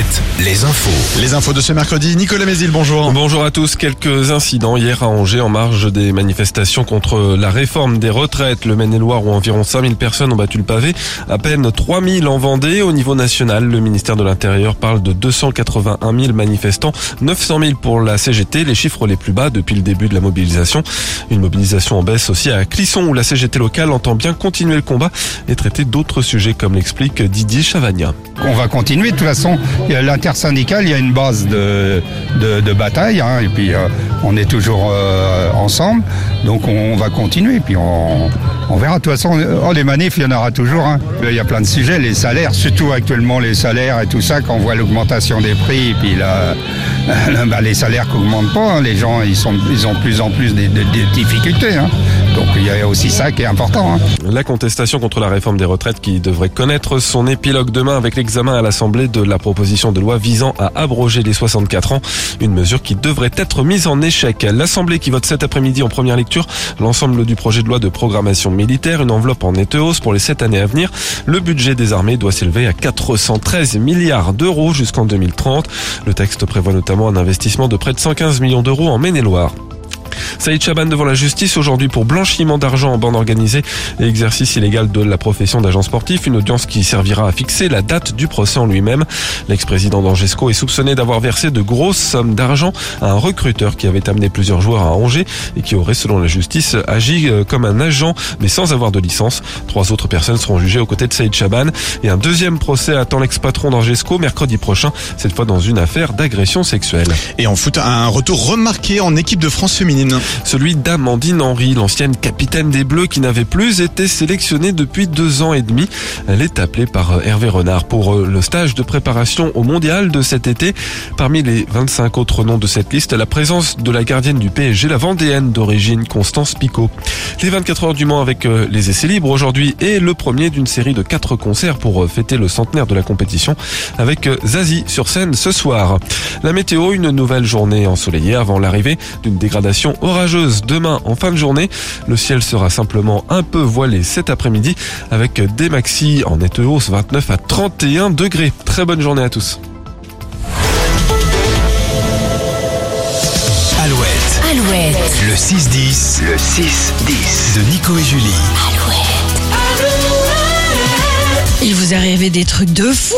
Alouette, les infos. Les infos de ce mercredi, Nicolas Mézil, bonjour. Bonjour à tous. Quelques incidents hier à Angers en marge des manifestations contre la réforme des retraites. Le Maine-et-Loire où environ 5000 personnes ont battu le pavé. À peine 3000 en Vendée. Au niveau national, le ministère de l'Intérieur parle de 281 000 manifestants, 900 000 pour la CGT, les chiffres les plus bas depuis le début de la mobilisation. Une mobilisation en baisse aussi à Clisson où la CGT locale entend bien continuer le combat et traiter d'autres sujets comme l'explique Didier Chavagna. On va continuer. De toute façon, l'intersyndicale, il y a une base de, de, bataille, hein, et puis euh, on est toujours euh, ensemble. Donc on, va continuer, puis on, on verra. De toute façon, oh, les manifs, il y en aura toujours. Hein. Il y a plein de sujets, les salaires, surtout actuellement les salaires et tout ça, quand on voit l'augmentation des prix, puis là, bah, les salaires qui n'augmentent pas, hein. les gens ils, sont, ils ont de plus en plus des, difficultés. Hein. Donc il y a aussi ça qui est important. La contestation contre la réforme des retraites qui devrait connaître son épilogue demain avec l'examen à l'Assemblée de la proposition de loi visant à abroger les 64 ans, une mesure qui devrait être mise en L'Assemblée qui vote cet après-midi en première lecture l'ensemble du projet de loi de programmation militaire, une enveloppe en nette pour les 7 années à venir. Le budget des armées doit s'élever à 413 milliards d'euros jusqu'en 2030. Le texte prévoit notamment un investissement de près de 115 millions d'euros en Maine-et-Loire. Saïd Chaban devant la justice aujourd'hui pour blanchiment d'argent en bande organisée et exercice illégal de la profession d'agent sportif. Une audience qui servira à fixer la date du procès en lui-même. L'ex-président d'Angesco est soupçonné d'avoir versé de grosses sommes d'argent à un recruteur qui avait amené plusieurs joueurs à Angers et qui aurait, selon la justice, agi euh, comme un agent mais sans avoir de licence. Trois autres personnes seront jugées aux côtés de Saïd Chaban et un deuxième procès attend l'ex-patron d'Angesco mercredi prochain, cette fois dans une affaire d'agression sexuelle. Et en foot, un retour remarqué en équipe de France féminine. Celui d'Amandine Henry, l'ancienne capitaine des Bleus qui n'avait plus été sélectionnée depuis deux ans et demi. Elle est appelée par Hervé Renard pour le stage de préparation au mondial de cet été. Parmi les 25 autres noms de cette liste, la présence de la gardienne du PSG, la Vendéenne d'origine Constance Picot. Les 24 heures du Mans avec les essais libres aujourd'hui et le premier d'une série de quatre concerts pour fêter le centenaire de la compétition avec Zazie sur scène ce soir. La météo, une nouvelle journée ensoleillée avant l'arrivée d'une dégradation orageuse demain en fin de journée. Le ciel sera simplement un peu voilé cet après-midi avec des maxi en nette hausse 29 à 31 degrés. Très bonne journée à tous. Alouette, Alouette, le 6-10, le 6-10. de Nico et Julie. Il vous arrivait des trucs de fou